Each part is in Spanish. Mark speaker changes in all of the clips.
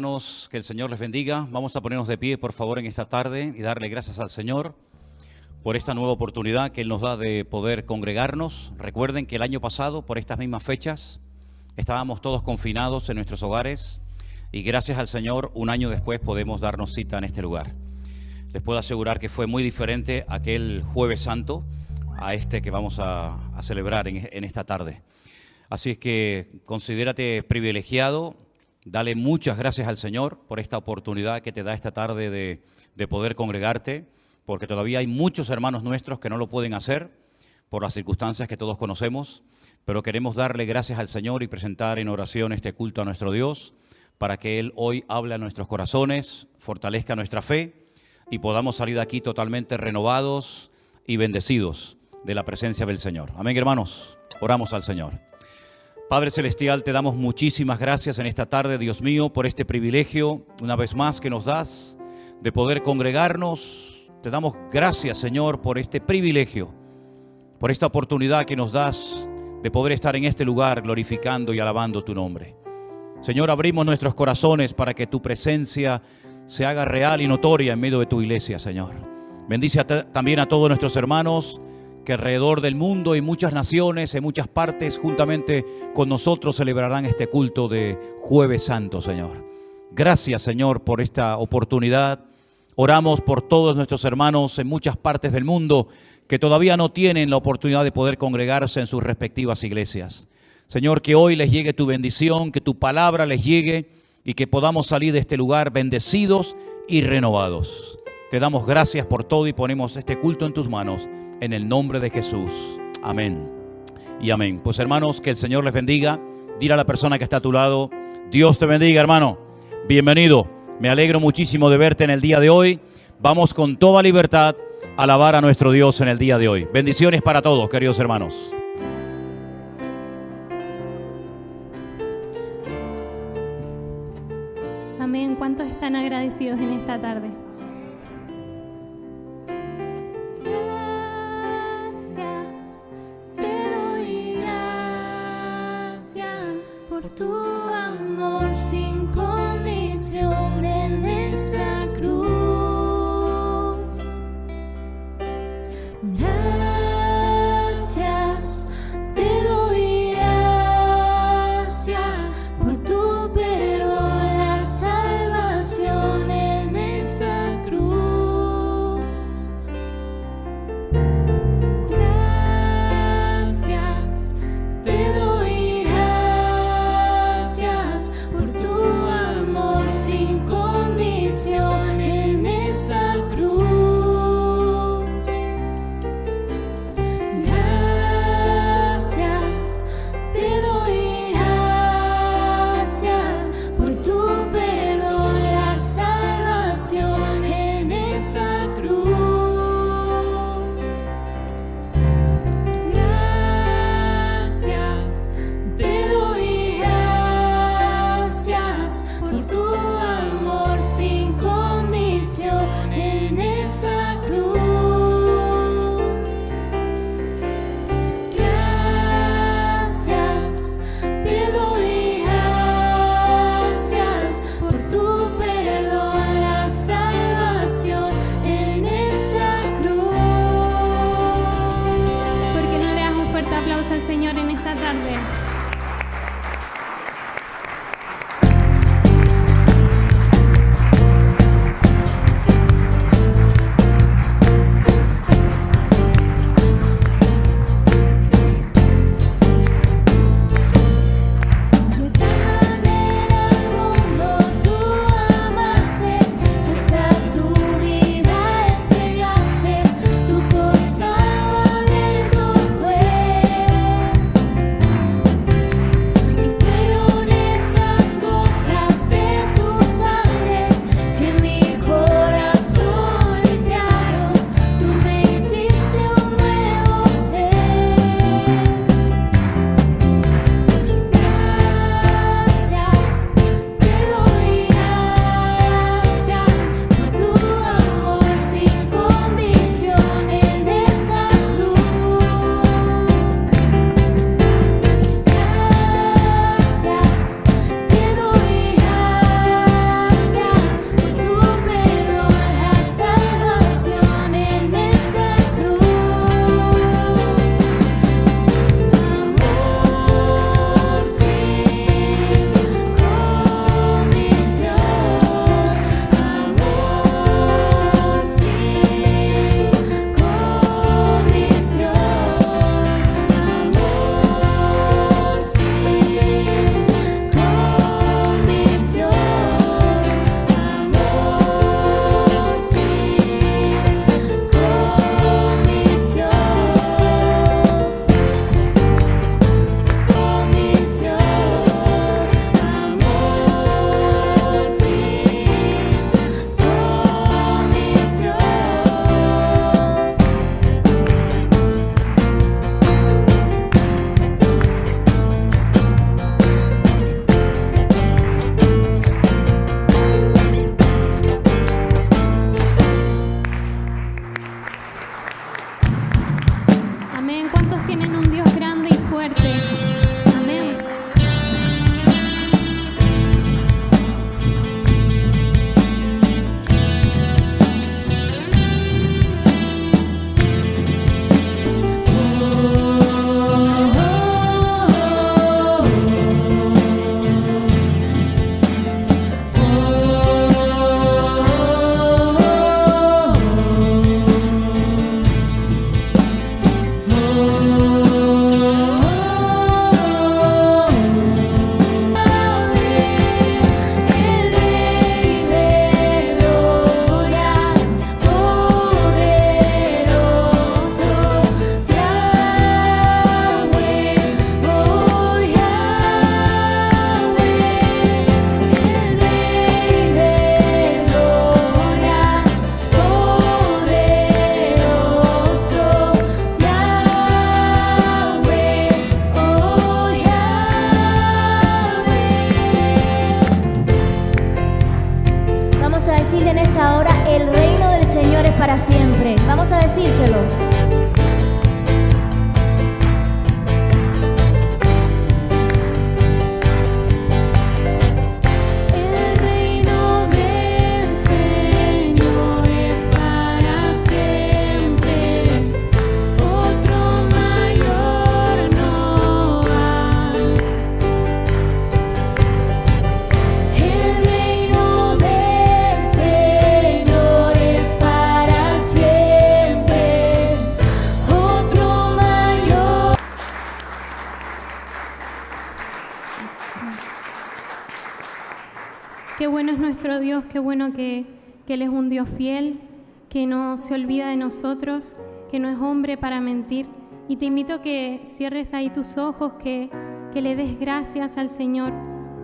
Speaker 1: Que el Señor les bendiga. Vamos a ponernos de pie, por favor, en esta tarde y darle gracias al Señor por esta nueva oportunidad que Él nos da de poder congregarnos. Recuerden que el año pasado, por estas mismas fechas, estábamos todos confinados en nuestros hogares y gracias al Señor, un año después podemos darnos cita en este lugar. Les puedo asegurar que fue muy diferente aquel jueves santo a este que vamos a, a celebrar en, en esta tarde. Así es que considérate privilegiado Dale muchas gracias al Señor por esta oportunidad que te da esta tarde de, de, poder congregarte, porque todavía hay muchos hermanos nuestros que no lo pueden hacer por las circunstancias que todos conocemos, pero queremos darle gracias al Señor y presentar en oración este culto a nuestro Dios para que Él hoy hable a nuestros corazones, fortalezca nuestra fe y podamos salir de aquí totalmente renovados y bendecidos de la presencia del Señor. Amén, hermanos. Oramos al Señor. Padre Celestial, te damos muchísimas gracias en esta tarde, Dios mío, por este privilegio, una vez más, que nos das de poder congregarnos. Te damos gracias, Señor, por este privilegio, por esta oportunidad que nos das de poder estar en este lugar glorificando y alabando tu nombre. Señor, abrimos nuestros corazones para que tu presencia se haga real y notoria en medio de tu iglesia, Señor. Bendice también a todos nuestros hermanos que alrededor del mundo y muchas naciones, en muchas partes, juntamente con nosotros celebrarán este culto de jueves santo, Señor. Gracias, Señor, por esta oportunidad. Oramos por todos nuestros hermanos en muchas partes del mundo que todavía no tienen la oportunidad de poder congregarse en sus respectivas iglesias. Señor, que hoy les llegue tu bendición, que tu palabra les llegue y que podamos salir de este lugar bendecidos y renovados. Te damos gracias por todo y ponemos este culto en tus manos en el nombre de Jesús. Amén. Y amén. Pues hermanos, que el Señor les bendiga. Dile a la persona que está a tu lado, Dios te bendiga, hermano. Bienvenido. Me alegro muchísimo de verte en el día de hoy. Vamos con toda libertad a alabar a nuestro Dios en el día de hoy. Bendiciones para todos, queridos hermanos.
Speaker 2: Amén. ¿Cuántos están agradecidos en esta tarde?
Speaker 3: Por tu amor sin condición
Speaker 2: qué bueno que, que Él es un Dios fiel, que no se olvida de nosotros, que no es hombre para mentir. Y te invito a que cierres ahí tus ojos, que, que le des gracias al Señor,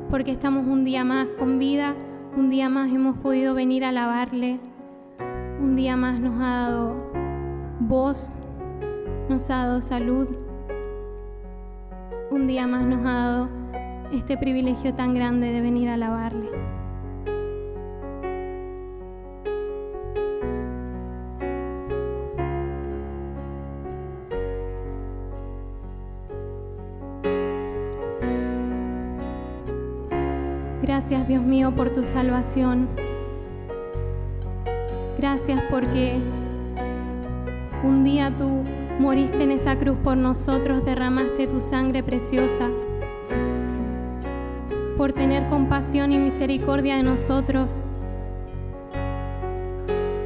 Speaker 2: porque estamos un día más con vida, un día más hemos podido venir a alabarle, un día más nos ha dado voz, nos ha dado salud, un día más nos ha dado este privilegio tan grande de venir a alabarle. Gracias Dios mío por tu salvación. Gracias porque un día tú moriste en esa cruz por nosotros, derramaste tu sangre preciosa por tener compasión y misericordia de nosotros,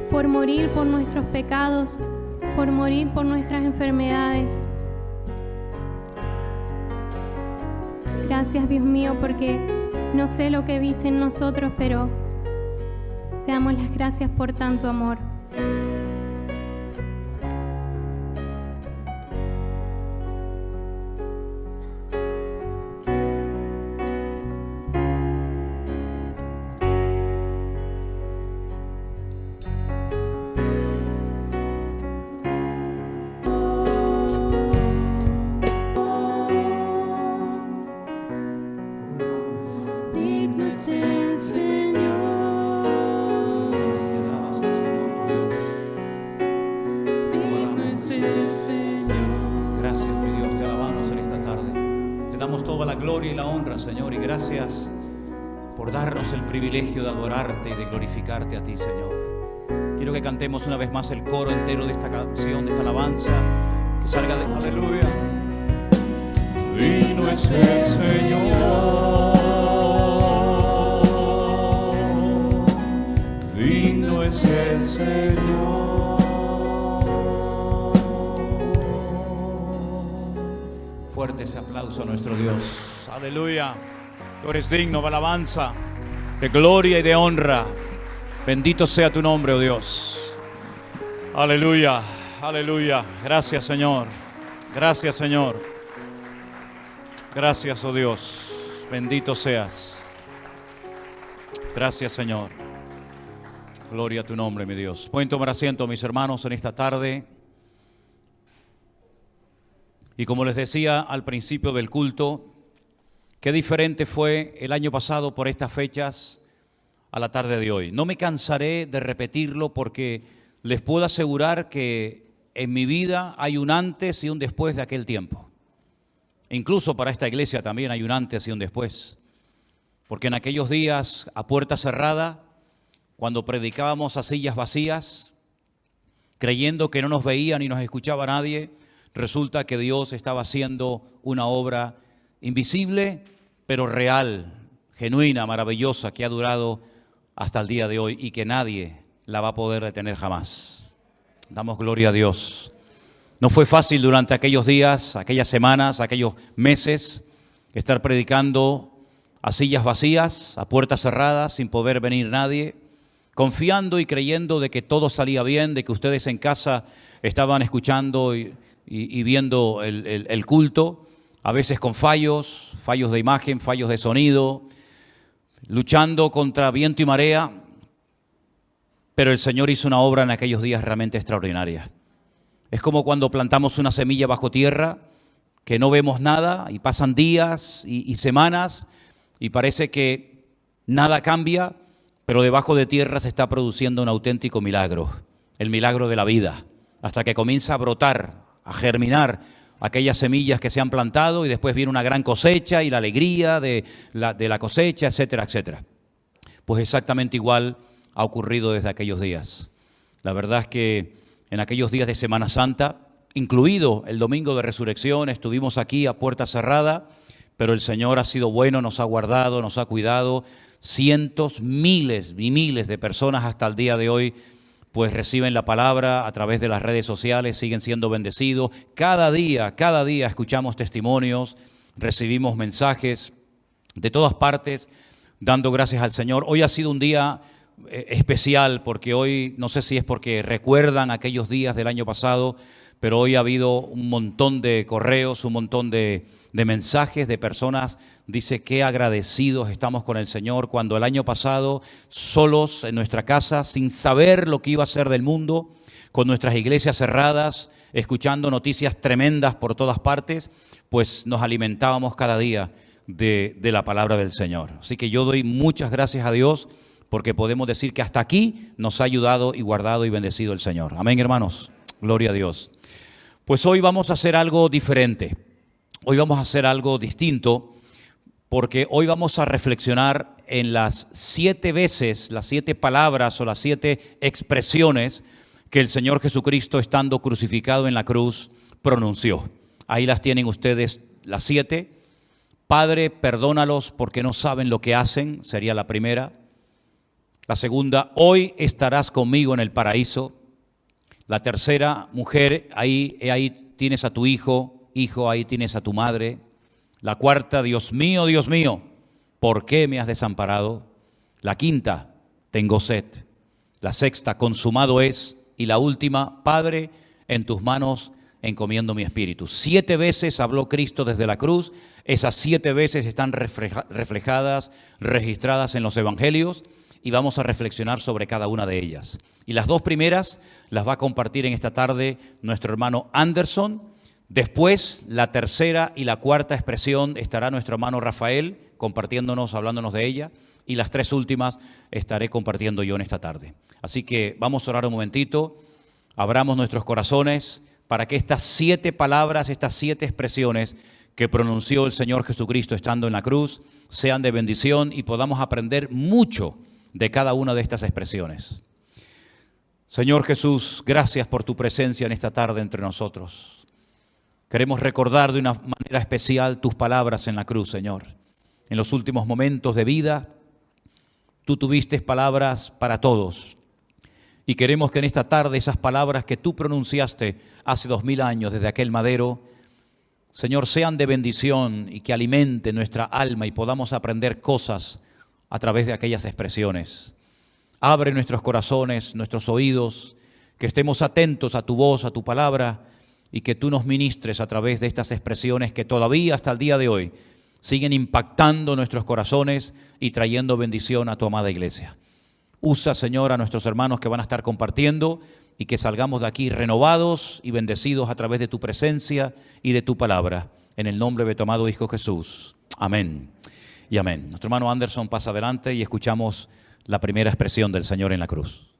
Speaker 2: por morir por nuestros pecados, por morir por nuestras enfermedades. Gracias Dios mío porque no sé lo que viste en nosotros, pero te damos las gracias por tanto amor.
Speaker 1: Privilegio de adorarte y de glorificarte a ti, Señor. Quiero que cantemos una vez más el coro entero de esta canción, de esta alabanza, que salga de aleluya. Digno es el Señor, digno es el Señor. Fuerte ese aplauso a nuestro Dios. Aleluya. Tú eres digno alabanza, de gloria y de honra. Bendito sea tu nombre, oh Dios. Aleluya, aleluya. Gracias, Señor. Gracias, Señor. Gracias, oh Dios. Bendito seas. Gracias, Señor. Gloria a tu nombre, mi Dios. Pueden tomar asiento, mis hermanos, en esta tarde. Y como les decía al principio del culto, qué diferente fue el año pasado por estas fechas a la tarde de hoy. No me cansaré de repetirlo porque les puedo asegurar que en mi vida hay un antes y un después de aquel tiempo. Incluso para esta iglesia también hay un antes y un después. Porque en aquellos días a puerta cerrada, cuando predicábamos a sillas vacías, creyendo que no nos veía ni nos escuchaba nadie, resulta que Dios estaba haciendo una obra invisible, pero real, genuina, maravillosa, que ha durado hasta el día de hoy y que nadie la va a poder detener jamás. Damos gloria a Dios. No fue fácil durante aquellos días, aquellas semanas, aquellos meses, estar predicando a sillas vacías, a puertas cerradas, sin poder venir nadie, confiando y creyendo de que todo salía bien, de que ustedes en casa estaban escuchando y, viendo el culto, a veces con fallos, fallos de imagen, fallos de sonido, luchando contra viento y marea, pero el Señor hizo una obra en aquellos días realmente extraordinaria. Es como cuando plantamos una semilla bajo tierra, que no vemos nada y pasan días y, semanas y parece que nada cambia, pero debajo de tierra se está produciendo un auténtico milagro, el milagro de la vida, hasta que comienza a brotar, a germinar aquellas semillas que se han plantado y después viene una gran cosecha y la alegría de la, de la cosecha, etcétera, etcétera. Pues exactamente igual ha ocurrido desde aquellos días. La verdad es que en aquellos días de Semana Santa, incluido el domingo de resurrección, estuvimos aquí a puerta cerrada, pero el Señor ha sido bueno, nos ha guardado, nos ha cuidado. Cientos, miles y miles de personas hasta el día de hoy pues reciben la palabra a través de las redes sociales, siguen siendo bendecidos. Cada día, cada día escuchamos testimonios, recibimos mensajes de todas partes, dando gracias al Señor. Hoy ha sido un día eh, especial porque hoy, no sé si es porque recuerdan aquellos días del año pasado, pero hoy ha habido un montón de correos, un montón de, mensajes de personas. Dice qué agradecidos estamos con el Señor cuando el año pasado, solos en nuestra casa, sin saber lo que iba a ser del mundo, con nuestras iglesias cerradas, escuchando noticias tremendas por todas partes, pues nos alimentábamos cada día de, de la palabra del Señor. Así que yo doy muchas gracias a Dios porque podemos decir que hasta aquí nos ha ayudado y guardado y bendecido el Señor. Amén, hermanos. Gloria a Dios. Pues hoy vamos a hacer algo diferente. Hoy vamos a hacer algo distinto porque hoy vamos a reflexionar en las siete veces, las siete palabras o las siete expresiones que el Señor Jesucristo estando crucificado en la cruz pronunció. Ahí las tienen ustedes las siete. Padre, perdónalos porque no saben lo que hacen, sería la primera. La segunda, hoy estarás conmigo en el paraíso. La tercera, mujer, ahí, ahí tienes a tu hijo, hijo, ahí tienes a tu madre. La cuarta, Dios mío, Dios mío, ¿por qué me has desamparado? La quinta, tengo sed. La sexta, consumado es. Y la última, Padre, en tus manos encomiendo mi espíritu. Siete veces habló Cristo desde la cruz. Esas siete veces están reflejadas, registradas en los evangelios y vamos a reflexionar sobre cada una de ellas. Y las dos primeras las va a compartir en esta tarde nuestro hermano Anderson. Después, la tercera y la cuarta expresión estará nuestro hermano Rafael compartiéndonos, hablándonos de ella. Y las tres últimas estaré compartiendo yo en esta tarde. Así que vamos a orar un momentito, abramos nuestros corazones para que estas siete palabras, estas siete expresiones que pronunció el Señor Jesucristo estando en la cruz, sean de bendición y podamos aprender mucho de cada una de estas expresiones. Señor Jesús, gracias por tu presencia en esta tarde entre nosotros. Queremos recordar de una manera especial tus palabras en la cruz, Señor. En los últimos momentos de vida, tú tuviste palabras para todos. Y queremos que en esta tarde esas palabras que tú pronunciaste hace dos mil años desde aquel madero, Señor, sean de bendición y que alimenten nuestra alma y podamos aprender cosas a través de aquellas expresiones. Abre nuestros corazones, nuestros oídos, que estemos atentos a tu voz, a tu palabra y que tú nos ministres a través de estas expresiones que todavía hasta el día de hoy siguen impactando nuestros corazones y trayendo bendición a tu amada iglesia. Usa, Señor, a nuestros hermanos que van a estar compartiendo y que salgamos de aquí renovados y bendecidos a través de tu presencia y de tu palabra. En el nombre de tu amado Hijo Jesús. Amén y amén. Nuestro hermano Anderson pasa adelante y escuchamos la primera expresión del Señor en la cruz.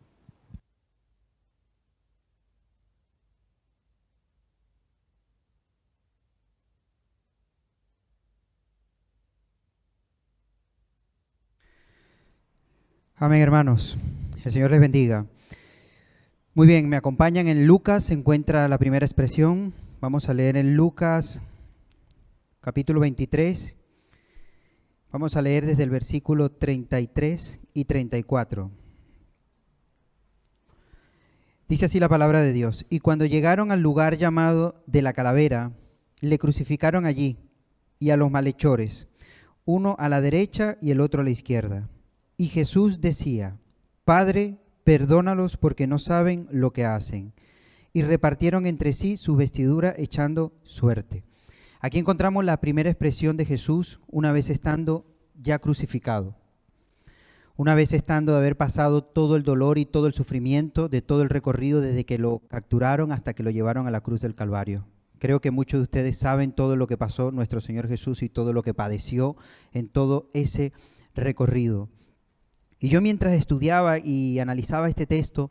Speaker 4: Amén, hermanos. El Señor les bendiga. Muy bien, me acompañan en Lucas, se encuentra la primera expresión. Vamos a leer en Lucas capítulo 23 Vamos a leer desde el versículo 33 y 34. Dice así la palabra de Dios. Y cuando llegaron al lugar llamado de la calavera, le crucificaron allí y a los malhechores, uno a la derecha y el otro a la izquierda. Y Jesús decía, Padre, perdónalos porque no saben lo que hacen. Y repartieron entre sí su vestidura echando suerte. Aquí encontramos la primera expresión de Jesús una vez estando ya crucificado. Una vez estando de haber pasado todo el dolor y todo el sufrimiento de todo el recorrido desde que lo capturaron hasta que lo llevaron a la cruz del Calvario. Creo que muchos de ustedes saben todo lo que pasó nuestro Señor Jesús y todo lo que padeció en todo ese recorrido. Y yo mientras estudiaba y analizaba este texto,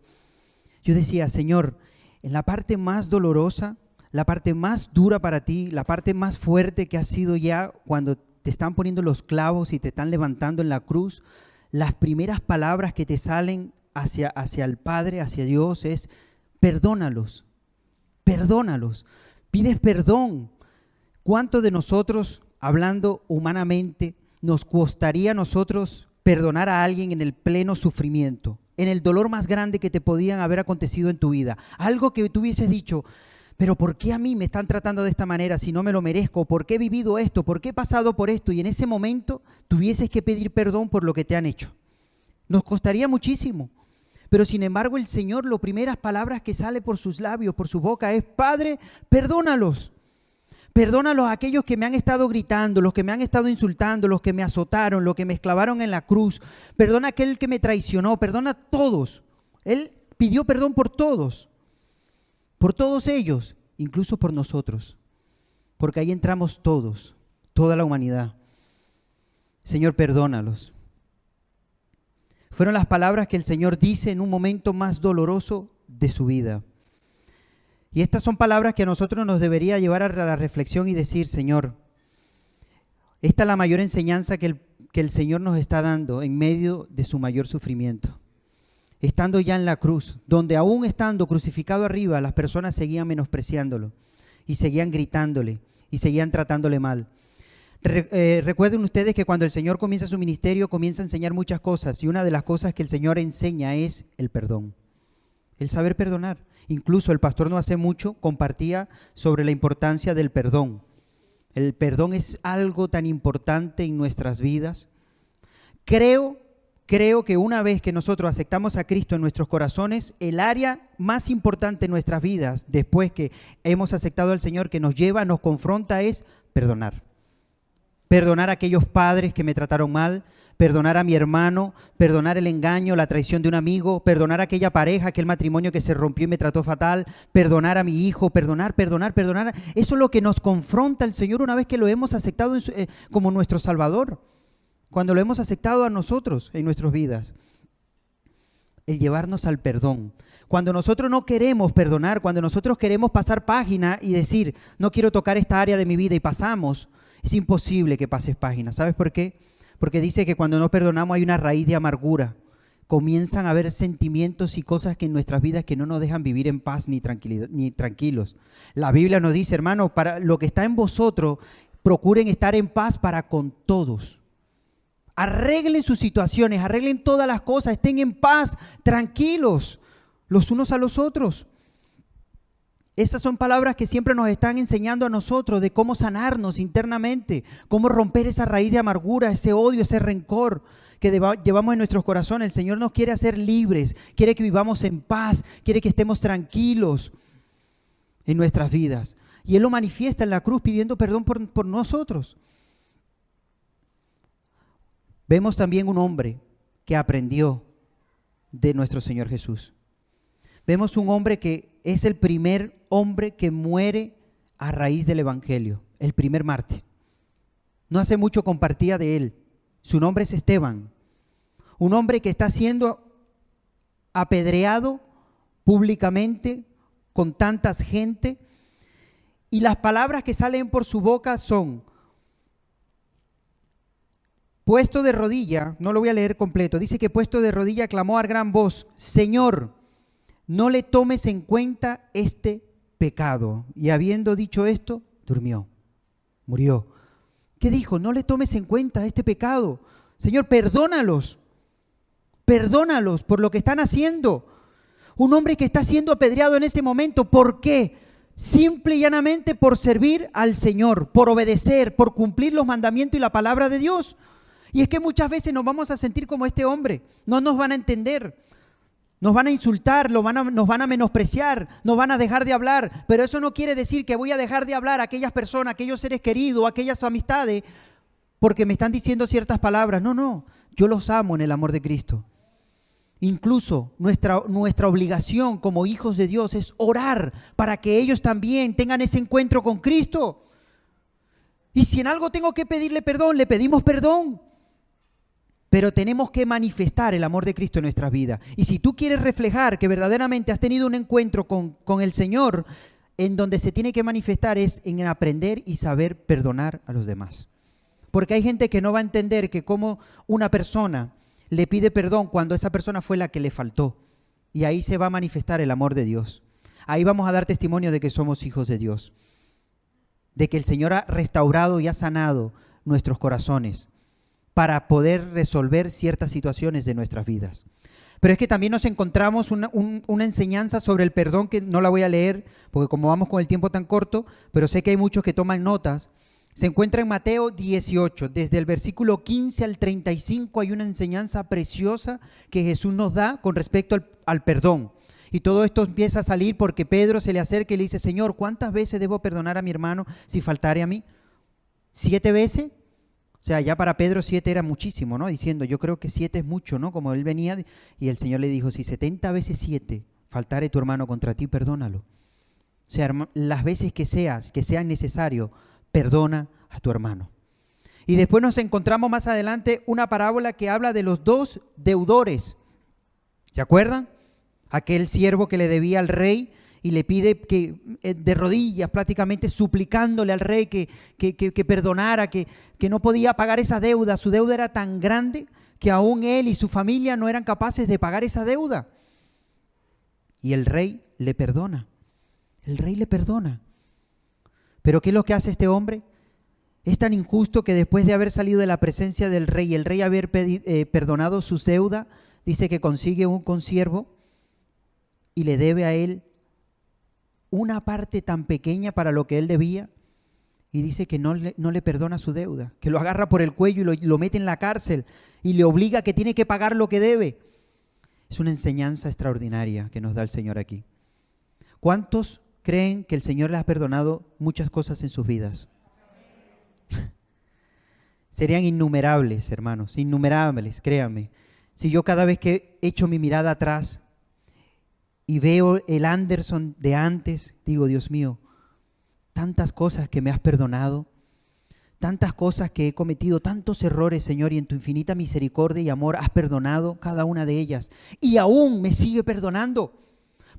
Speaker 4: yo decía, Señor, en la parte más dolorosa, la parte más dura para ti, la parte más fuerte que ha sido ya cuando te están poniendo los clavos y te están levantando en la cruz, las primeras palabras que te salen hacia, hacia el Padre, hacia Dios, es perdónalos, perdónalos, pides perdón. ¿Cuánto de nosotros, hablando humanamente, nos costaría a nosotros perdonar a alguien en el pleno sufrimiento, en el dolor más grande que te podían haber acontecido en tu vida? Algo que tú hubieses dicho, pero ¿por qué a mí me están tratando de esta manera si no me lo merezco? ¿Por qué he vivido esto? ¿Por qué he pasado por esto? Y en ese momento tuvieses que pedir perdón por lo que te han hecho. Nos costaría muchísimo. Pero sin embargo el Señor, las primeras palabras que sale por sus labios, por su boca, es, Padre, perdónalos. Perdónalos a aquellos que me han estado gritando, los que me han estado insultando, los que me azotaron, los que me esclavaron en la cruz. Perdona a aquel que me traicionó, perdona a todos. Él pidió perdón por todos, por todos ellos, incluso por nosotros. Porque ahí entramos todos, toda la humanidad. Señor, perdónalos. Fueron las palabras que el Señor dice en un momento más doloroso de su vida. Y estas son palabras que a nosotros nos debería llevar a la reflexión y decir, Señor, esta es la mayor enseñanza que el, que el Señor nos está dando en medio de su mayor sufrimiento. Estando ya en la cruz, donde aún estando crucificado arriba, las personas seguían menospreciándolo y seguían gritándole y seguían tratándole mal. Eh, recuerden ustedes que cuando el Señor comienza su ministerio, comienza a enseñar muchas cosas y una de las cosas que el Señor enseña es el perdón, el saber perdonar. Incluso el pastor no hace mucho compartía sobre la importancia del perdón. El perdón es algo tan importante en nuestras vidas. Creo, creo que una vez que nosotros aceptamos a Cristo en nuestros corazones, el área más importante en nuestras vidas, después que hemos aceptado al Señor, que nos lleva, nos confronta, es perdonar. Perdonar a aquellos padres que me trataron mal, perdonar a mi hermano, perdonar el engaño, la traición de un amigo, perdonar a aquella pareja, aquel matrimonio que se rompió y me trató fatal, perdonar a mi hijo, perdonar, perdonar, perdonar. Eso es lo que nos confronta el Señor una vez que lo hemos aceptado eh, como nuestro Salvador, cuando lo hemos aceptado a nosotros en nuestras vidas. El llevarnos al perdón. Cuando nosotros no queremos perdonar, cuando nosotros queremos pasar página y decir, no quiero tocar esta área de mi vida y pasamos, es imposible que pases página. ¿Sabes por qué? Porque dice que cuando no perdonamos hay una raíz de amargura. Comienzan a haber sentimientos y cosas que en nuestras vidas que no nos dejan vivir en paz ni, ni tranquilos. La Biblia nos dice, hermano, para lo que está en vosotros, procuren estar en paz para con todos. Arreglen sus situaciones, arreglen todas las cosas, estén en paz, tranquilos, los unos a los otros. Esas son palabras que siempre nos están enseñando a nosotros de cómo sanarnos internamente, cómo romper esa raíz de amargura, ese odio, ese rencor que llevamos en nuestros corazones. El Señor nos quiere hacer libres, quiere que vivamos en paz, quiere que estemos tranquilos en nuestras vidas. Y Él lo manifiesta en la cruz pidiendo perdón por nosotros. Vemos también un hombre que aprendió de nuestro Señor Jesús. Vemos un hombre que es el primer hombre que muere a raíz del Evangelio, el primer mártir. No hace mucho compartía de él. Su nombre es Esteban, un hombre que está siendo apedreado públicamente con tantas gente y las palabras que salen por su boca son puesto de rodilla, no lo voy a leer completo, dice que puesto de rodilla clamó a gran voz, Señor, no le tomes en cuenta este pecado. Y habiendo dicho esto, durmió, murió. ¿Qué dijo? No le tomes en cuenta este pecado. Señor, perdónalos. Perdónalos por lo que están haciendo. Un hombre que está siendo apedreado en ese momento. ¿Por qué? Simple y llanamente por servir al Señor, por obedecer, por cumplir los mandamientos y la palabra de Dios. Y es que muchas veces nos vamos a sentir como este hombre. No nos van a entender. Nos van a insultar, van a- nos van a menospreciar, nos van a dejar de hablar, pero eso no quiere decir que voy a dejar de hablar a aquellas personas, a aquellos seres queridos, a aquellas amistades, porque me están diciendo ciertas palabras. No, no, yo los amo en el amor de Cristo. Incluso nuestra, nuestra obligación como hijos de Dios es orar para que ellos también tengan ese encuentro con Cristo. Y si en algo tengo que pedirle perdón, le pedimos perdón. Pero tenemos que manifestar el amor de Cristo en nuestras vidas. Y si tú quieres reflejar que verdaderamente has tenido un encuentro con, con el Señor, en donde se tiene que manifestar es en aprender y saber perdonar a los demás. Porque hay gente que no va a entender que como una persona le pide perdón cuando esa persona fue la que le faltó. Y ahí se va a manifestar el amor de Dios. Ahí vamos a dar testimonio de que somos hijos de Dios. De que el Señor ha restaurado y ha sanado nuestros corazones para poder resolver ciertas situaciones de nuestras vidas. Pero es que también nos encontramos una, un- una enseñanza sobre el perdón que no la voy a leer, porque como vamos con el tiempo tan corto, pero sé que hay muchos que toman notas. Se encuentra en Mateo 18, desde el versículo 15 al 35 hay una enseñanza preciosa que Jesús nos da con respecto al, al perdón. Y todo esto empieza a salir porque Pedro se le acerca y le dice, Señor, ¿cuántas veces debo perdonar a mi hermano si faltare a mí? ¿Siete veces? O sea, ya para Pedro siete era muchísimo, ¿no? Diciendo, yo creo que siete es mucho, ¿no? Como él venía y el Señor le dijo, si setenta veces siete faltare tu hermano contra ti, perdónalo. O sea, las veces que seas, que sean necesario, perdona a tu hermano. Y después nos encontramos más adelante una parábola que habla de los dos deudores. ¿Se acuerdan? Aquel siervo que le debía al rey y le pide que eh, de rodillas, prácticamente suplicándole al rey que, que- que- perdonara, que, no podía pagar esa deuda. Su deuda era tan grande que aún él y su familia no eran capaces de pagar esa deuda. Y el rey le perdona. El rey le perdona. Pero ¿qué es lo que hace este hombre? Es tan injusto que después de haber salido de la presencia del rey el rey haber eh, perdonado sus deudas, dice que consigue un consiervo y le debe a él una parte tan pequeña para lo que él debía y dice que no le, no le perdona su deuda, que lo agarra por el cuello y lo, lo mete en la cárcel y le obliga que tiene que pagar lo que debe. Es una enseñanza extraordinaria que nos da el Señor aquí. ¿Cuántos creen que el Señor les ha perdonado muchas cosas en sus vidas? Serían innumerables, hermanos, innumerables, créanme. Si yo cada vez que echo mi mirada atrás y veo el Anderson de antes, digo, Dios mío, tantas cosas que me has perdonado, tantas cosas que he cometido, tantos errores, Señor, y en tu infinita misericordia y amor has perdonado cada una de ellas. Y aún me sigue perdonando.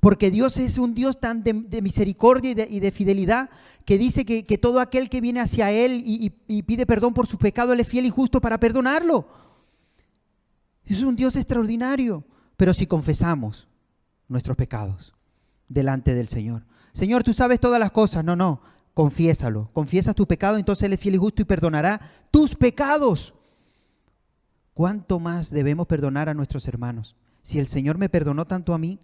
Speaker 4: Porque Dios es un Dios tan de, misericordia y de, fidelidad que dice que, que todo aquel que viene hacia Él y, y- y pide perdón por sus pecados, Él es fiel y justo para perdonarlo. Es un Dios extraordinario. Pero si confesamos nuestros pecados delante del Señor. Señor, tú sabes todas las cosas. No, no. Confiésalo. Confiesas tu pecado, entonces Él es fiel y justo y perdonará tus pecados. ¿Cuánto más debemos perdonar a nuestros hermanos? Si el Señor me perdonó tanto a mí,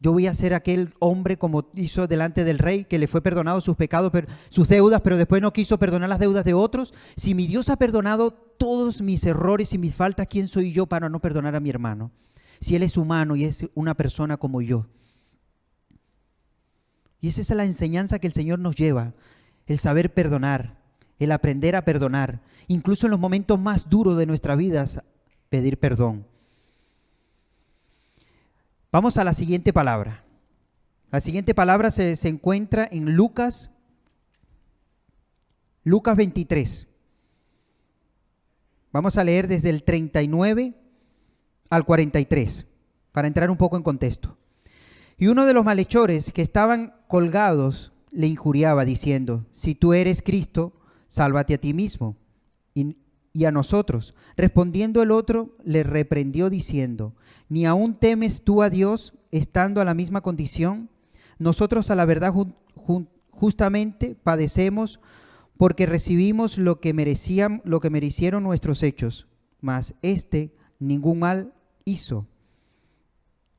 Speaker 4: yo voy a ser aquel hombre como hizo delante del rey, que le fue perdonado sus pecados, sus deudas, pero después no quiso perdonar las deudas de otros. Si mi Dios ha perdonado todos mis errores y mis faltas, ¿quién soy yo para no perdonar a mi hermano? Si Él es humano y es una persona como yo. Y esa es la enseñanza que el Señor nos lleva, el saber perdonar, el aprender a perdonar, incluso en los momentos más duros de nuestras vidas, pedir perdón. Vamos a la siguiente palabra. La siguiente palabra se, se encuentra en Lucas, Lucas 23. Vamos a leer desde el 39 al 43, para entrar un poco en contexto. Y uno de los malhechores que estaban colgados le injuriaba diciendo, si tú eres Cristo, sálvate a ti mismo y, y a nosotros. Respondiendo el otro, le reprendió diciendo, ¿ni aún temes tú a Dios estando a la misma condición? Nosotros a la verdad ju- ju- justamente padecemos porque recibimos lo que merecían, lo que merecieron nuestros hechos, mas este ningún mal hizo.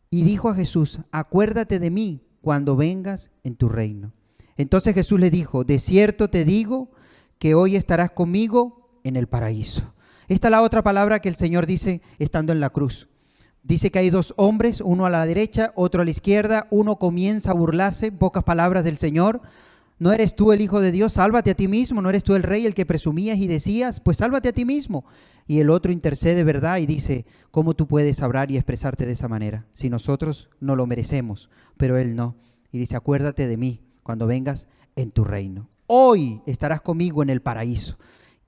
Speaker 4: Y dijo a Jesús, acuérdate de mí cuando vengas en tu reino. Entonces Jesús le dijo, de cierto te digo que hoy estarás conmigo en el paraíso. Esta es la otra palabra que el Señor dice estando en la cruz. Dice que hay dos hombres, uno a la derecha, otro a la izquierda, uno comienza a burlarse, pocas palabras del Señor. ¿No eres tú el Hijo de Dios? Sálvate a ti mismo. ¿No eres tú el Rey el que presumías y decías? Pues sálvate a ti mismo. Y el otro intercede, ¿verdad? Y dice, ¿cómo tú puedes hablar y expresarte de esa manera? Si nosotros no lo merecemos, pero Él no. Y dice, acuérdate de mí cuando vengas en tu reino. Hoy estarás conmigo en el paraíso.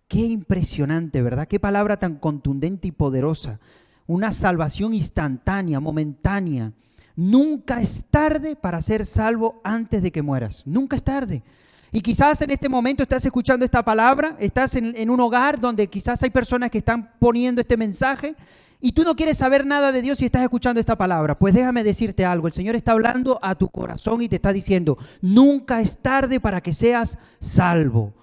Speaker 4: Qué impresionante, ¿verdad? Qué palabra tan contundente y poderosa. Una salvación instantánea, momentánea. Nunca es tarde para ser salvo antes de que mueras. Nunca es tarde. Y quizás en este momento estás escuchando esta palabra, estás en, un hogar donde quizás hay personas que están poniendo este mensaje y tú no quieres saber nada de Dios y estás escuchando esta palabra. Pues déjame decirte algo, el Señor está hablando a tu corazón y te está diciendo, nunca es tarde para que seas salvo.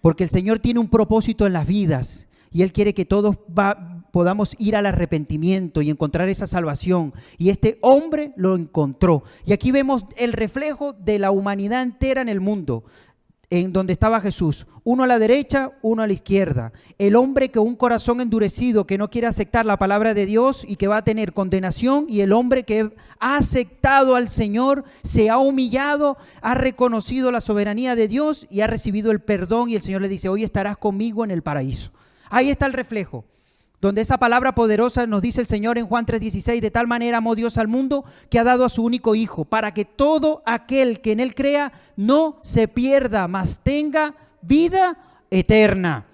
Speaker 4: Porque el Señor tiene un propósito en las vidas y Él quiere que todos va, podamos ir al arrepentimiento y encontrar esa salvación. Y este hombre lo encontró. Y aquí vemos el reflejo de la humanidad entera en el mundo, en donde estaba Jesús. Uno a la derecha, uno a la izquierda. El hombre con un corazón endurecido, que no quiere aceptar la palabra de Dios y que va a tener condenación. Y el hombre que ha aceptado al Señor, se ha humillado, ha reconocido la soberanía de Dios y ha recibido el perdón. Y el Señor le dice, hoy estarás conmigo en el paraíso. Ahí está el reflejo donde esa palabra poderosa nos dice el Señor en Juan 3:16, de tal manera amó Dios al mundo que ha dado a su único Hijo, para que todo aquel que en Él crea no se pierda, mas tenga vida eterna.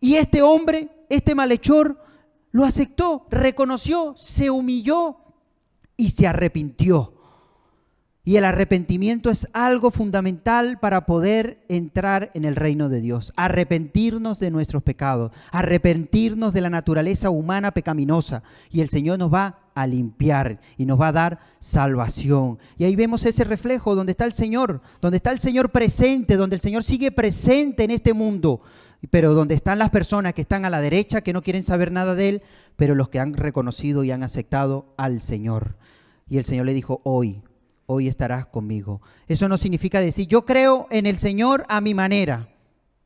Speaker 4: Y este hombre, este malhechor, lo aceptó, reconoció, se humilló y se arrepintió. Y el arrepentimiento es algo fundamental para poder entrar en el reino de Dios. Arrepentirnos de nuestros pecados, arrepentirnos de la naturaleza humana pecaminosa. Y el Señor nos va a limpiar y nos va a dar salvación. Y ahí vemos ese reflejo donde está el Señor, donde está el Señor presente, donde el Señor sigue presente en este mundo. Pero donde están las personas que están a la derecha, que no quieren saber nada de Él, pero los que han reconocido y han aceptado al Señor. Y el Señor le dijo, hoy, hoy estarás conmigo. Eso no significa decir, yo creo en el Señor a mi manera.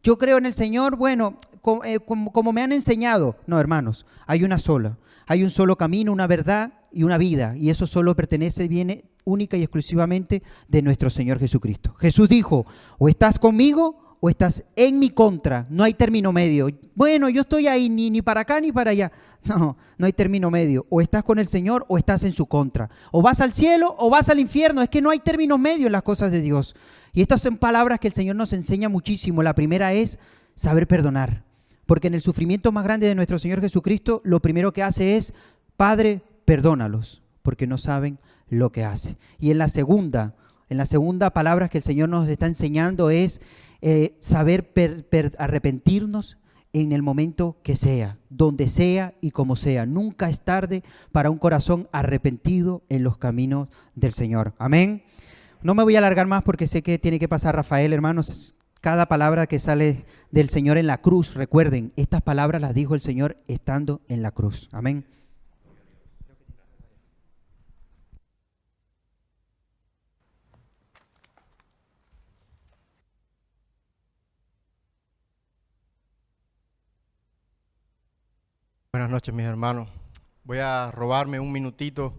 Speaker 4: Yo creo en el Señor, bueno, como, eh, como, me han enseñado. No, hermanos, hay una sola. Hay un solo camino, una verdad y una vida. Y eso solo pertenece, viene única y exclusivamente de nuestro Señor Jesucristo. Jesús dijo, o estás conmigo o estás en mi contra. No hay término medio. Bueno, yo estoy ahí ni, ni para acá ni para allá. No, no hay término medio. O estás con el Señor o estás en su contra. O vas al cielo o vas al infierno. Es que no hay término medio en las cosas de Dios. Y estas son palabras que el Señor nos enseña muchísimo. La primera es saber perdonar. Porque en el sufrimiento más grande de nuestro Señor Jesucristo, lo primero que hace es, Padre, perdónalos, porque no saben lo que hace. Y en la segunda, en la segunda palabra que el Señor nos está enseñando es eh, saber per, arrepentirnos en el momento que sea, donde sea y como sea. Nunca es tarde para un corazón arrepentido en los caminos del Señor. Amén. No me voy a alargar más porque sé que tiene que pasar Rafael, hermanos. Cada palabra que sale del Señor en la cruz, recuerden, estas palabras las dijo el Señor estando en la cruz. Amén.
Speaker 5: Buenas noches, mis hermanos. Voy a robarme un minutito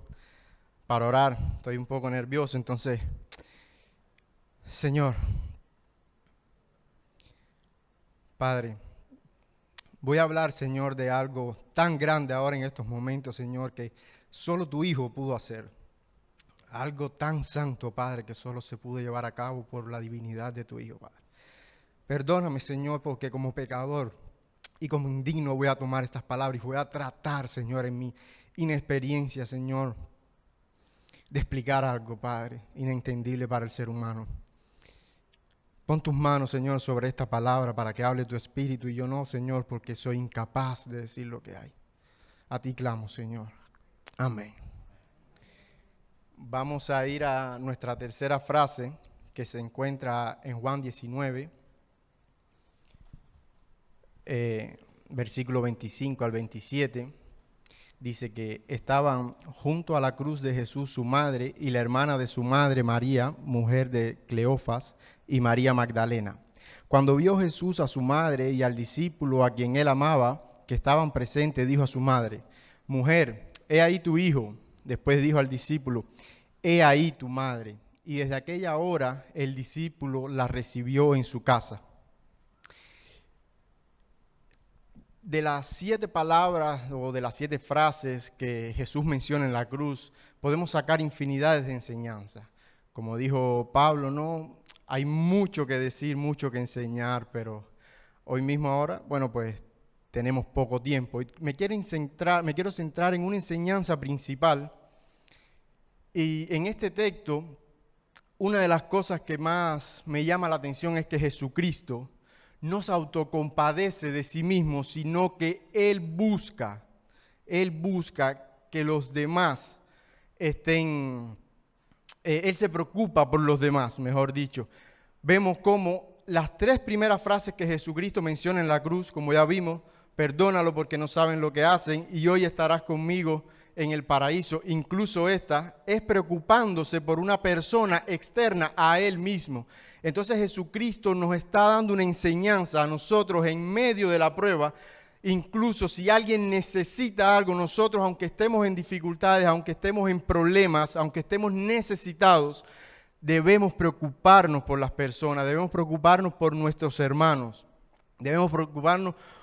Speaker 5: para orar. Estoy un poco nervioso, entonces, Señor, Padre, voy a hablar, Señor, de algo tan grande ahora en estos momentos, Señor, que solo tu Hijo pudo hacer. Algo tan santo, Padre, que solo se pudo llevar a cabo por la divinidad de tu Hijo, Padre. Perdóname, Señor, porque como pecador y como indigno voy a tomar estas palabras y voy a tratar, Señor, en mi inexperiencia, Señor, de explicar algo, Padre, inentendible para el ser humano. Pon tus manos, Señor, sobre esta palabra para que hable tu espíritu y yo no, Señor, porque soy incapaz de decir lo que hay. A ti clamo, Señor. Amén. Vamos a ir a nuestra tercera frase que se encuentra en Juan 19 eh, versículo 25 al 27, dice que estaban junto a la cruz de Jesús su madre y la hermana de su madre María, mujer de Cleofas, y María Magdalena. Cuando vio Jesús a su madre y al discípulo a quien él amaba, que estaban presentes, dijo a su madre, Mujer, he ahí tu hijo. Después dijo al discípulo, He ahí tu madre. Y desde aquella hora el discípulo la recibió en su casa. De las siete palabras o de las siete frases que Jesús menciona en la cruz, podemos sacar infinidades de enseñanzas. Como dijo Pablo, no hay mucho que decir, mucho que enseñar, pero hoy mismo ahora, bueno, pues tenemos poco tiempo. Y me, quieren centrar, me quiero centrar en una enseñanza principal. Y en este texto, una de las cosas que más me llama la atención es que Jesucristo no se autocompadece de sí mismo, sino que Él busca, Él busca que los demás estén, eh, Él se preocupa por los demás, mejor dicho. Vemos cómo las tres primeras frases que Jesucristo menciona en la cruz, como ya vimos, perdónalo porque no saben lo que hacen y hoy estarás conmigo en el paraíso. Incluso esta es preocupándose por una persona externa a él mismo. Entonces Jesucristo nos está dando una enseñanza a nosotros en medio de la prueba. Incluso si alguien necesita algo, nosotros, aunque estemos en dificultades, aunque estemos en problemas, aunque estemos necesitados, debemos preocuparnos por las personas, debemos preocuparnos por nuestros hermanos, debemos preocuparnos por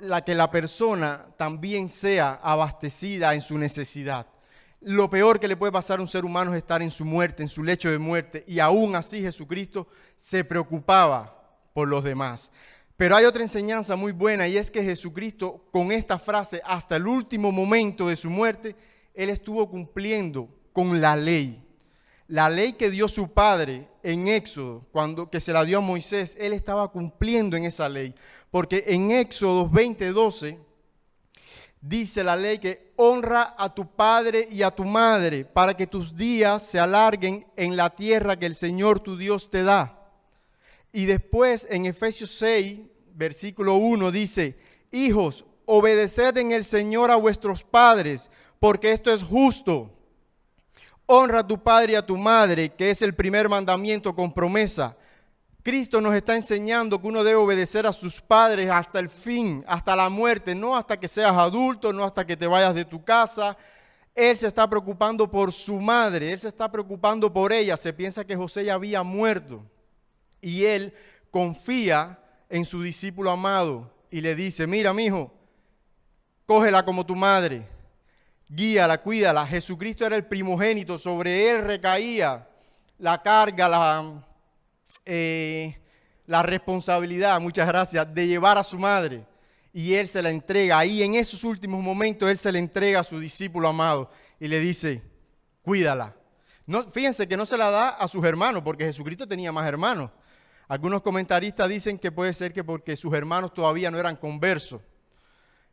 Speaker 5: la que la persona también sea abastecida en su necesidad. Lo peor que le puede pasar a un ser humano es estar en su muerte, en su lecho de muerte, y aún así Jesucristo se preocupaba por los demás. Pero hay otra enseñanza muy buena y es que Jesucristo con esta frase hasta el último momento de su muerte, él estuvo cumpliendo con la ley. La ley que dio su padre en Éxodo, cuando que se la dio a Moisés, él estaba cumpliendo en esa ley. Porque en Éxodo 20:12 dice la ley que honra a tu padre y a tu madre para que tus días se alarguen en la tierra que el Señor tu Dios te da. Y después en Efesios 6, versículo 1 dice, hijos, obedeced en el Señor a vuestros padres, porque esto es justo. Honra a tu padre y a tu madre, que es el primer mandamiento con promesa Cristo nos está enseñando que uno debe obedecer a sus padres hasta el fin, hasta la muerte, no hasta que seas adulto, no hasta que te vayas de tu casa. Él se está preocupando por su madre, él se está preocupando por ella. Se piensa que José ya había muerto y él confía en su discípulo amado y le dice, mira, mi hijo, cógela como tu madre, guíala, cuídala. Jesucristo era el primogénito, sobre él recaía la carga, la, eh, la responsabilidad, muchas gracias, de llevar a su madre. Y él se la entrega. Ahí en esos últimos momentos, él se la entrega a su discípulo amado y le dice, cuídala. No, fíjense que no se la da a sus hermanos, porque Jesucristo tenía más hermanos. Algunos comentaristas dicen que puede ser que porque sus hermanos todavía no eran conversos.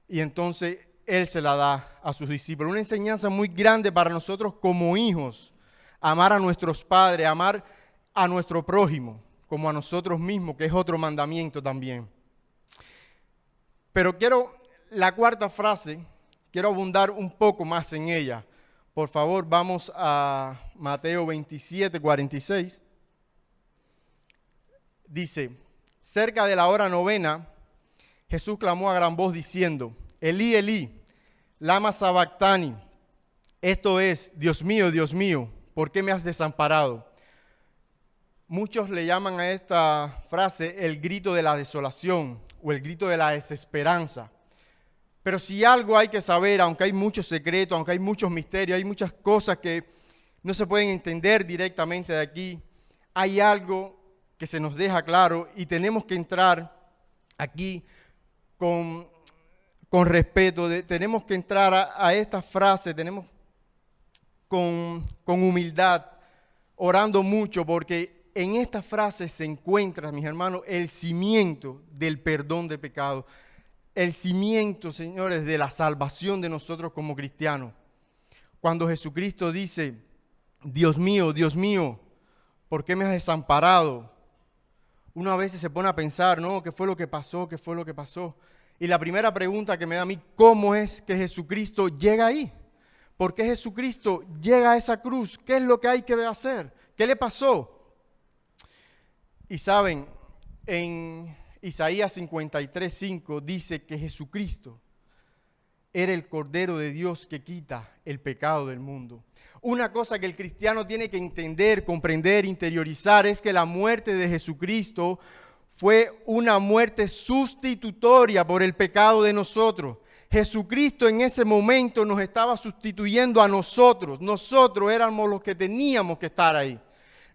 Speaker 5: Y entonces él se la da a sus discípulos. Una enseñanza muy grande para nosotros como hijos. Amar a nuestros padres, amar a nuestro prójimo como a nosotros mismos, que es otro mandamiento también. Pero quiero, la cuarta frase, quiero abundar un poco más en ella. Por favor, vamos a Mateo 27, 46. Dice, cerca de la hora novena, Jesús clamó a gran voz diciendo, Elí, Elí, lama sabactani. Esto es, Dios mío, Dios mío, ¿por qué me has desamparado? Muchos le llaman a esta frase el grito de la desolación o el grito de la desesperanza. Pero si algo hay que saber, aunque hay muchos secretos, aunque hay muchos misterios, hay muchas cosas que no se pueden entender directamente de aquí, hay algo que se nos deja claro y tenemos que entrar aquí con, con respeto, tenemos que entrar a, a, esta frase, tenemos con, con humildad, orando mucho, porque en esta frase se encuentra, mis hermanos, el cimiento del perdón de pecado. El cimiento, señores, de la salvación de nosotros como cristianos. Cuando Jesucristo dice, Dios mío, Dios mío, ¿por qué me has desamparado? Uno a veces se pone a pensar, ¿no? ¿Qué fue lo que pasó? ¿Qué fue lo que pasó? Y la primera pregunta que me da a mí, ¿cómo es que Jesucristo llega ahí? ¿Por qué Jesucristo llega a esa cruz? ¿Qué es lo que hay que hacer? ¿Qué le pasó? Y saben, en Isaías 53, 5 dice que Jesucristo era el Cordero de Dios que quita el pecado del mundo. Una cosa que el cristiano tiene que entender, comprender, interiorizar es que la muerte de Jesucristo fue una muerte sustitutoria por el pecado de nosotros. Jesucristo en ese momento nos estaba sustituyendo a nosotros. Nosotros éramos los que teníamos que estar ahí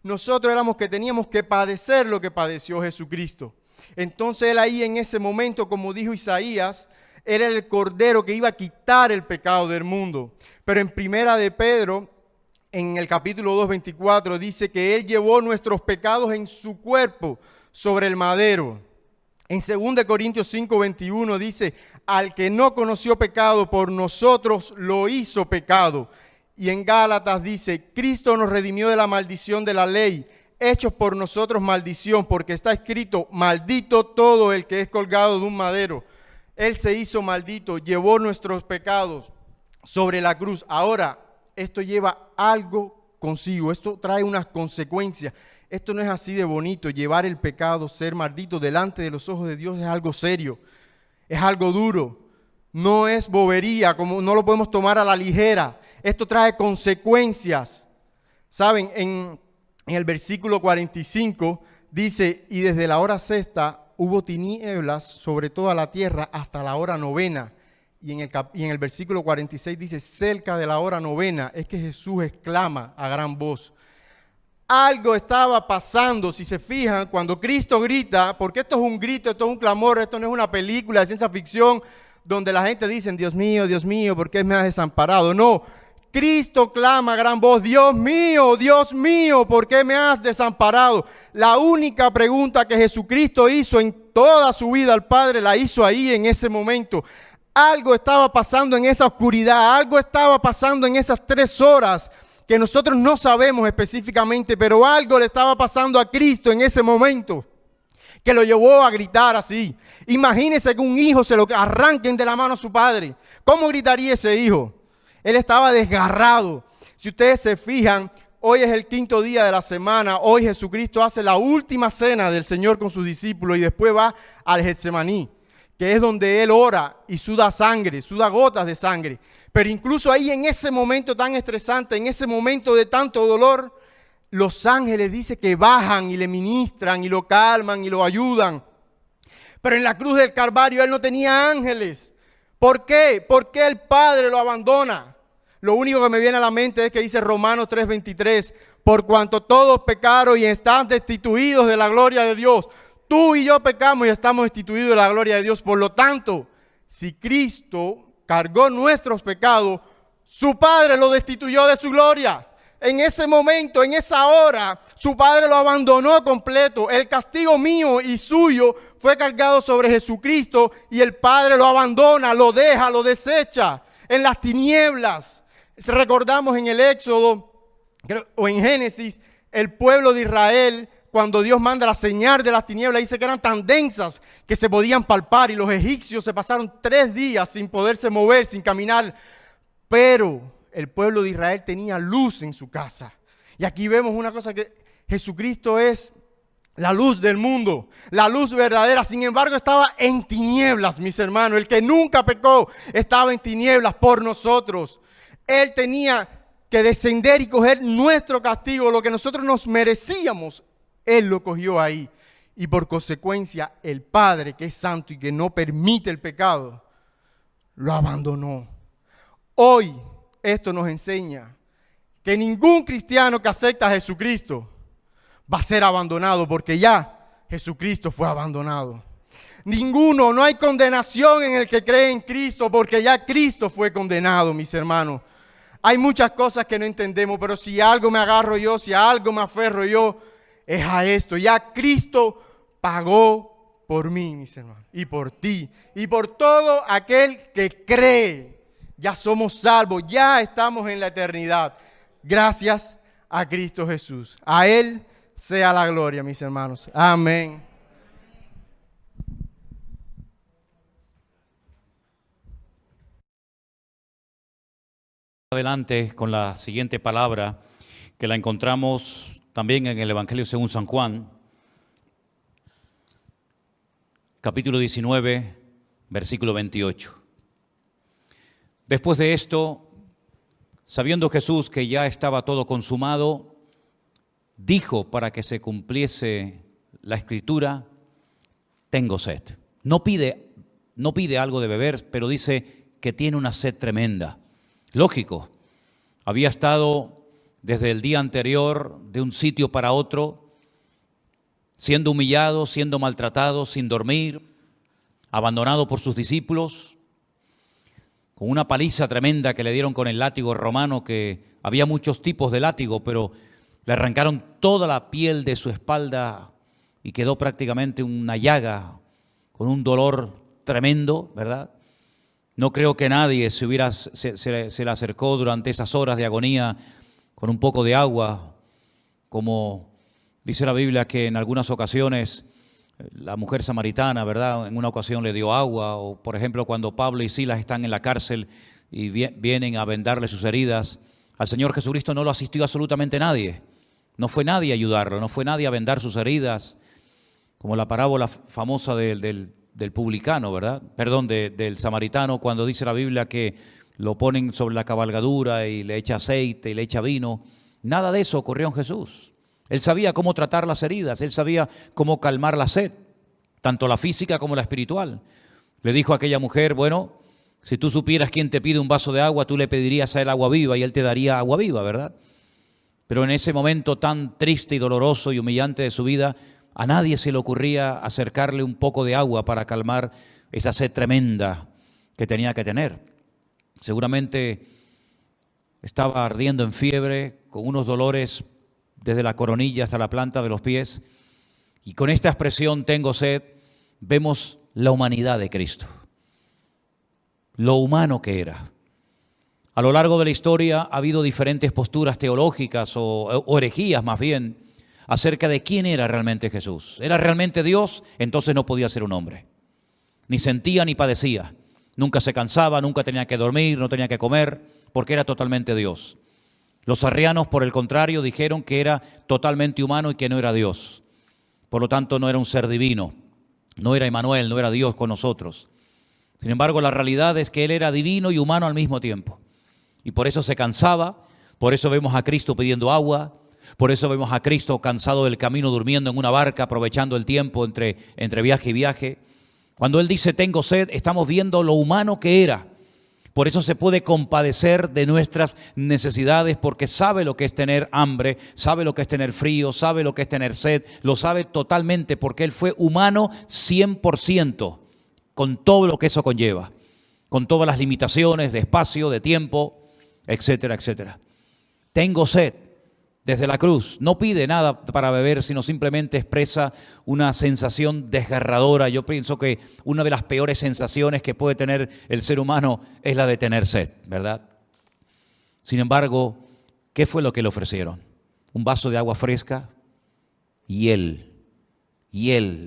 Speaker 5: nosotros éramos que teníamos que padecer lo que padeció Jesucristo. Entonces él ahí en ese momento, como dijo Isaías, era el cordero que iba a quitar el pecado del mundo. Pero en primera de Pedro, en el capítulo 2.24, dice que él llevó nuestros pecados en su cuerpo sobre el madero. En 2 Corintios 5:21 dice, al que no conoció pecado por nosotros lo hizo pecado. Y en Gálatas dice, Cristo nos redimió de la maldición de la ley, hechos por nosotros maldición, porque está escrito, maldito todo el que es colgado de un madero. Él se hizo maldito, llevó nuestros pecados sobre la cruz. Ahora, esto lleva algo consigo, esto trae unas consecuencias. Esto no es así de bonito, llevar el pecado, ser maldito delante de los ojos de Dios es algo serio, es algo duro, no es bobería, como no lo podemos tomar a la ligera. Esto trae consecuencias. Saben, en, el versículo 45 dice, y desde la hora sexta hubo tinieblas sobre toda la tierra hasta la hora novena. Y en, el, y en el versículo 46 dice, cerca de la hora novena, es que Jesús exclama a gran voz. Algo estaba pasando, si se fijan, cuando Cristo grita, porque esto es un grito, esto es un clamor, esto no es una película de ciencia ficción donde la gente dice, Dios mío, Dios mío, ¿por qué me has desamparado? No, Cristo clama a gran voz, Dios mío, Dios mío, ¿por qué me has desamparado? La única pregunta que Jesucristo hizo en toda su vida al Padre la hizo ahí en ese momento. Algo estaba pasando en esa oscuridad, algo estaba pasando en esas tres horas que nosotros no sabemos específicamente, pero algo le estaba pasando a Cristo en ese momento que lo llevó a gritar así. Imagínese que un hijo se lo arranquen de la mano a su padre. ¿Cómo gritaría ese hijo? Él estaba desgarrado. Si ustedes se fijan, hoy es el quinto día de la semana. Hoy Jesucristo hace la última cena del Señor con sus discípulos y después va al Getsemaní, que es donde Él ora y suda sangre, suda gotas de sangre. Pero incluso ahí en ese momento tan estresante, en ese momento de tanto dolor, los ángeles dice que bajan y le ministran y lo calman y lo ayudan. Pero en la cruz del Calvario él no tenía ángeles. ¿Por qué? ¿Por qué el Padre lo abandona? Lo único que me viene a la mente es que dice Romanos 3:23, por cuanto todos pecaron y están destituidos de la gloria de Dios. Tú y yo pecamos y estamos destituidos de la gloria de Dios. Por lo tanto, si Cristo cargó nuestros pecados, su Padre lo destituyó de su gloria. En ese momento, en esa hora, su padre lo abandonó completo. El castigo mío y suyo fue cargado sobre Jesucristo y el padre lo abandona, lo deja, lo desecha en las tinieblas. Recordamos en el Éxodo o en Génesis, el pueblo de Israel, cuando Dios manda la señal de las tinieblas, dice que eran tan densas que se podían palpar y los egipcios se pasaron tres días sin poderse mover, sin caminar. Pero el pueblo de Israel tenía luz en su casa. Y aquí vemos una cosa que Jesucristo es la luz del mundo, la luz verdadera. Sin embargo, estaba en tinieblas, mis hermanos. El que nunca pecó estaba en tinieblas por nosotros. Él tenía que descender y coger nuestro castigo, lo que nosotros nos merecíamos. Él lo cogió ahí. Y por consecuencia, el Padre, que es santo y que no permite el pecado, lo abandonó. Hoy esto nos enseña que ningún cristiano que acepta a Jesucristo va a ser abandonado porque ya Jesucristo fue abandonado. Ninguno, no hay condenación en el que cree en Cristo porque ya Cristo fue condenado, mis hermanos. Hay muchas cosas que no entendemos, pero si algo me agarro yo, si algo me aferro yo, es a esto. Ya Cristo pagó por mí, mis hermanos, y por ti, y por todo aquel que cree ya somos salvos, ya estamos en la eternidad. Gracias a Cristo Jesús. A Él sea la gloria, mis hermanos. Amén.
Speaker 1: Adelante con la siguiente palabra que la encontramos también en el Evangelio según San Juan, capítulo 19, versículo 28. Después de esto, sabiendo Jesús que ya estaba todo consumado, dijo para que se cumpliese la escritura, tengo sed. No pide, no pide algo de beber, pero dice que tiene una sed tremenda. Lógico, había estado desde el día anterior de un sitio para otro siendo humillado, siendo maltratado, sin dormir, abandonado por sus discípulos, con una paliza tremenda que le dieron con el látigo romano, que había muchos tipos de látigo, pero le arrancaron toda la piel de su espalda y quedó prácticamente una llaga, con un dolor tremendo, ¿verdad? No creo que nadie se, le acercó durante esas horas de agonía con un poco de agua, como dice la Biblia que en algunas ocasiones eh, la mujer samaritana, ¿verdad? En una ocasión le dio agua, o por ejemplo cuando Pablo y Silas están en la cárcel y vi- vienen a vendarle sus heridas, al Señor Jesucristo no lo asistió absolutamente nadie. No fue nadie a ayudarlo, no fue nadie a vendar sus heridas, como la parábola famosa del- del publicano, ¿verdad? Perdón, de- del samaritano, cuando dice la Biblia que lo ponen sobre la cabalgadura y le echa aceite y le echa vino. Nada de eso ocurrió en Jesús. Él sabía cómo tratar las heridas, él sabía cómo calmar la sed, tanto la física como la espiritual. Le dijo a aquella mujer, bueno, si tú supieras quién te pide un vaso de agua, tú le pedirías a él agua viva y él te daría agua viva, ¿verdad? Pero en ese momento tan triste y doloroso y humillante de su vida, a nadie se le ocurría acercarle un poco de agua para calmar esa sed tremenda que tenía que tener. Seguramente estaba ardiendo en fiebre, con unos dolores desde la coronilla hasta la planta de los pies. Y con esta expresión, tengo sed, vemos la humanidad de Cristo, lo humano que era. A lo largo de la historia ha habido diferentes posturas teológicas o, o herejías más bien acerca de quién era realmente Jesús. ¿Era realmente Dios? Entonces no podía ser un hombre. Ni sentía ni padecía. Nunca se cansaba, nunca tenía que dormir, no tenía que comer, porque era totalmente Dios. Los arrianos, por el contrario, dijeron que era totalmente humano y que no era Dios. Por lo tanto, no era un ser divino. No era Emanuel, no era Dios con nosotros. Sin embargo, la realidad es que Él era divino y humano al mismo tiempo. Y por eso se cansaba, por eso vemos a Cristo pidiendo agua, por eso vemos a Cristo cansado del camino durmiendo en una barca, aprovechando el tiempo entre, entre viaje y viaje. Cuando Él dice tengo sed, estamos viendo lo humano que era. Por eso se puede compadecer de nuestras necesidades porque sabe lo que es tener hambre, sabe lo que es tener frío, sabe lo que es tener sed, lo sabe totalmente porque Él fue humano 100%, con todo lo que eso conlleva, con todas las limitaciones de espacio, de tiempo, etcétera, etcétera. Tengo sed desde la cruz. No pide nada para beber, sino simplemente expresa una sensación desgarradora. Yo pienso que una de las peores sensaciones que puede tener el ser humano es la de tener sed, ¿verdad? Sin embargo, ¿qué fue lo que le ofrecieron? Un vaso de agua fresca y él,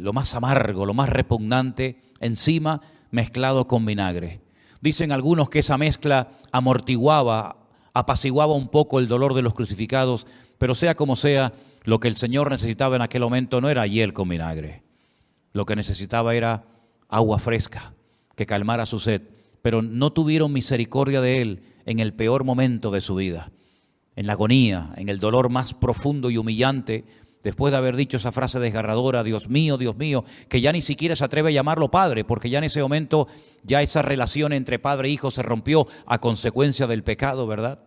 Speaker 1: lo más amargo, lo más repugnante, encima mezclado con vinagre. Dicen algunos que esa mezcla amortiguaba, apaciguaba un poco el dolor de los crucificados, pero sea como sea, lo que el Señor necesitaba en aquel momento no era hiel con vinagre. Lo que necesitaba era agua fresca que calmara su sed, pero no tuvieron misericordia de él en el peor momento de su vida, en la agonía, en el dolor más profundo y humillante, después de haber dicho esa frase desgarradora, Dios mío, Dios mío, que ya ni siquiera se atreve a llamarlo padre, porque ya en ese momento ya esa relación entre padre e hijo se rompió a consecuencia del pecado, ¿verdad?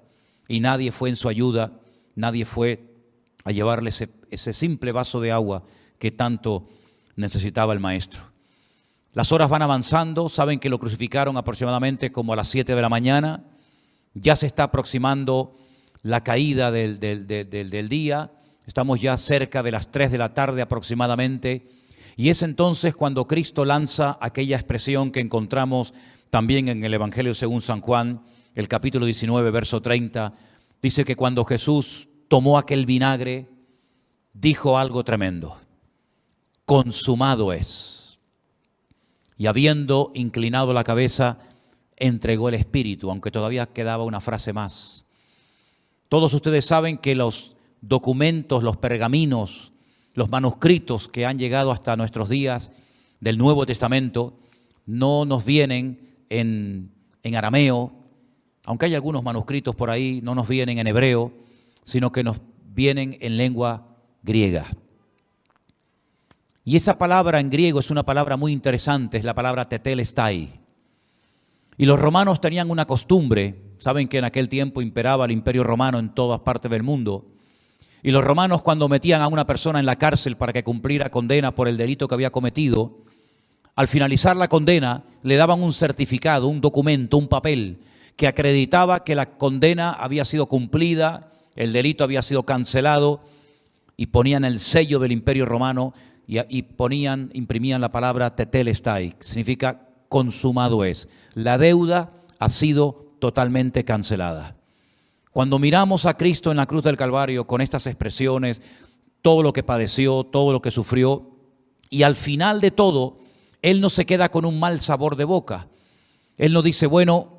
Speaker 1: Y nadie fue en su ayuda, nadie fue a llevarle ese, simple vaso de agua que tanto necesitaba el maestro. Las horas van avanzando, saben que lo crucificaron aproximadamente como a las 7 de la mañana, ya se está aproximando la caída del, del- del- del- del día, estamos ya cerca de las 3 de la tarde aproximadamente, y es entonces cuando Cristo lanza aquella expresión que encontramos también en el Evangelio según San Juan, el capítulo 19, verso 30, dice que cuando Jesús tomó aquel vinagre, dijo algo tremendo, consumado es. Y habiendo inclinado la cabeza, entregó el Espíritu, aunque todavía quedaba una frase más. Todos ustedes saben que los documentos, los pergaminos, los manuscritos que han llegado hasta nuestros días del Nuevo Testamento no nos vienen en, en arameo, aunque hay algunos manuscritos por ahí, no nos vienen en hebreo, sino que nos vienen en lengua griega. Y esa palabra en griego es una palabra muy interesante, es la palabra tetelestai. Y los romanos tenían una costumbre, saben que en aquel tiempo imperaba el imperio romano en todas partes del mundo. Y los romanos cuando metían a una persona en la cárcel para que cumpliera condena por el delito que había cometido, al finalizar la condena le daban un certificado, un documento, un papel que acreditaba que la condena había sido cumplida, el delito había sido cancelado y ponían el sello del imperio romano y, ponían, imprimían la palabra tetelestai, significa consumado es. La deuda ha sido totalmente cancelada. Cuando miramos a Cristo en la cruz del Calvario con estas expresiones, todo lo que padeció, todo lo que sufrió, y al final de todo, Él no se queda con un mal sabor de boca. Él no dice, bueno,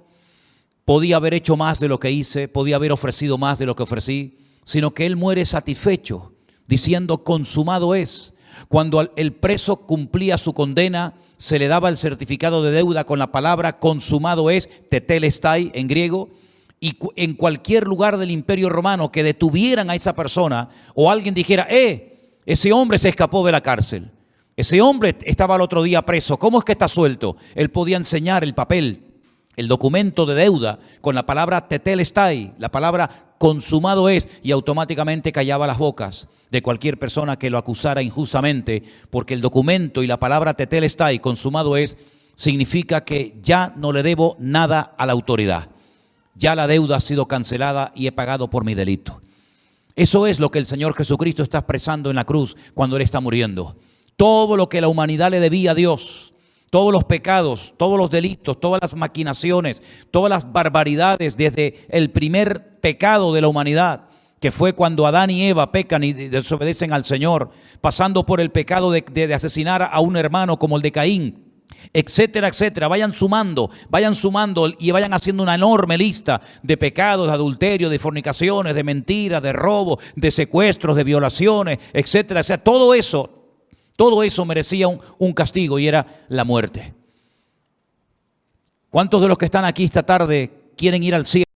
Speaker 1: podía haber hecho más de lo que hice, podía haber ofrecido más de lo que ofrecí, sino que Él muere satisfecho, diciendo, consumado es. Cuando el preso cumplía su condena, se le daba el certificado de deuda con la palabra consumado es, tetelestai en griego, y en cualquier lugar del imperio romano que detuvieran a esa persona o alguien dijera, eh, ese hombre se escapó de la cárcel, ese hombre estaba el otro día preso, ¿cómo es que está suelto? Él podía enseñar el papel, el documento de deuda con la palabra tetelestai, la palabra consumado es, y automáticamente callaba las bocas de cualquier persona que lo acusara injustamente, porque el documento y la palabra tetelestai, consumado es, significa que ya no le debo nada a la autoridad ya la deuda ha sido cancelada y he pagado por mi delito. Eso es lo que el Señor Jesucristo está expresando en la cruz cuando Él está muriendo. Todo lo que la humanidad le debía a Dios, todos los pecados, todos los delitos, todas las maquinaciones, todas las barbaridades desde el primer pecado de la humanidad, que fue cuando Adán y Eva pecan y desobedecen al Señor, pasando por el pecado de, asesinar a un hermano como el de Caín, etcétera, etcétera. Vayan sumando, vayan sumando y vayan haciendo una enorme lista de pecados, de adulterio, de fornicaciones, de mentiras, de robo, de secuestros, de violaciones, etcétera. Sea, todo eso, todo eso merecía un, castigo y era la muerte. ¿Cuántos de los que están aquí esta tarde quieren ir al cielo?